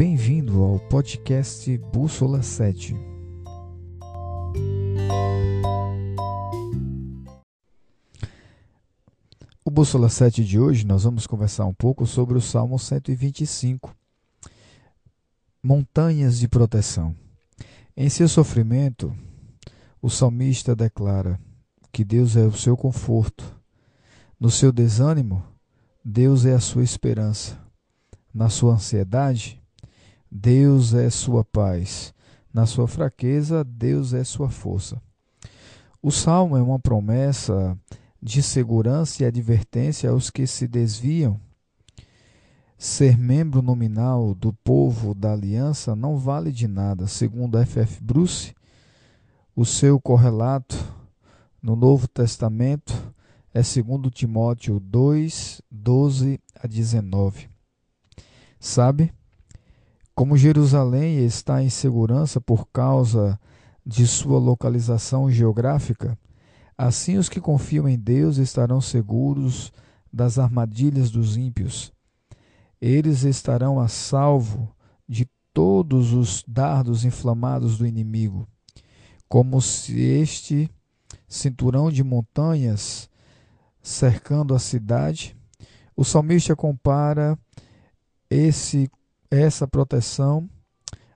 Bem-vindo ao podcast Bússola 7. O Bússola 7 de hoje nós vamos conversar um pouco sobre o Salmo 125, Montanhas de Proteção. Em seu sofrimento, o salmista declara que Deus é o seu conforto. No seu desânimo, Deus é a sua esperança. Na sua ansiedade, Deus é sua paz. Na sua fraqueza, Deus é sua força. O salmo é uma promessa de segurança e advertência aos que se desviam. Ser membro nominal do povo da aliança não vale de nada, segundo F. F. Bruce. O seu correlato no Novo Testamento é segundo Timóteo 2, 12 a 19. Sabe? Como Jerusalém está em segurança por causa de sua localização geográfica, assim os que confiam em Deus estarão seguros das armadilhas dos ímpios. Eles estarão a salvo de todos os dardos inflamados do inimigo, como se este cinturão de montanhas cercando a cidade. O salmista compara esse essa proteção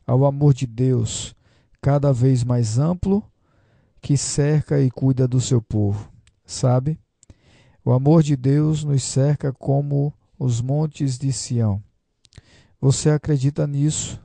ao amor de Deus, cada vez mais amplo, que cerca e cuida do seu povo. Sabe? O amor de Deus nos cerca como os montes de Sião. Você acredita nisso?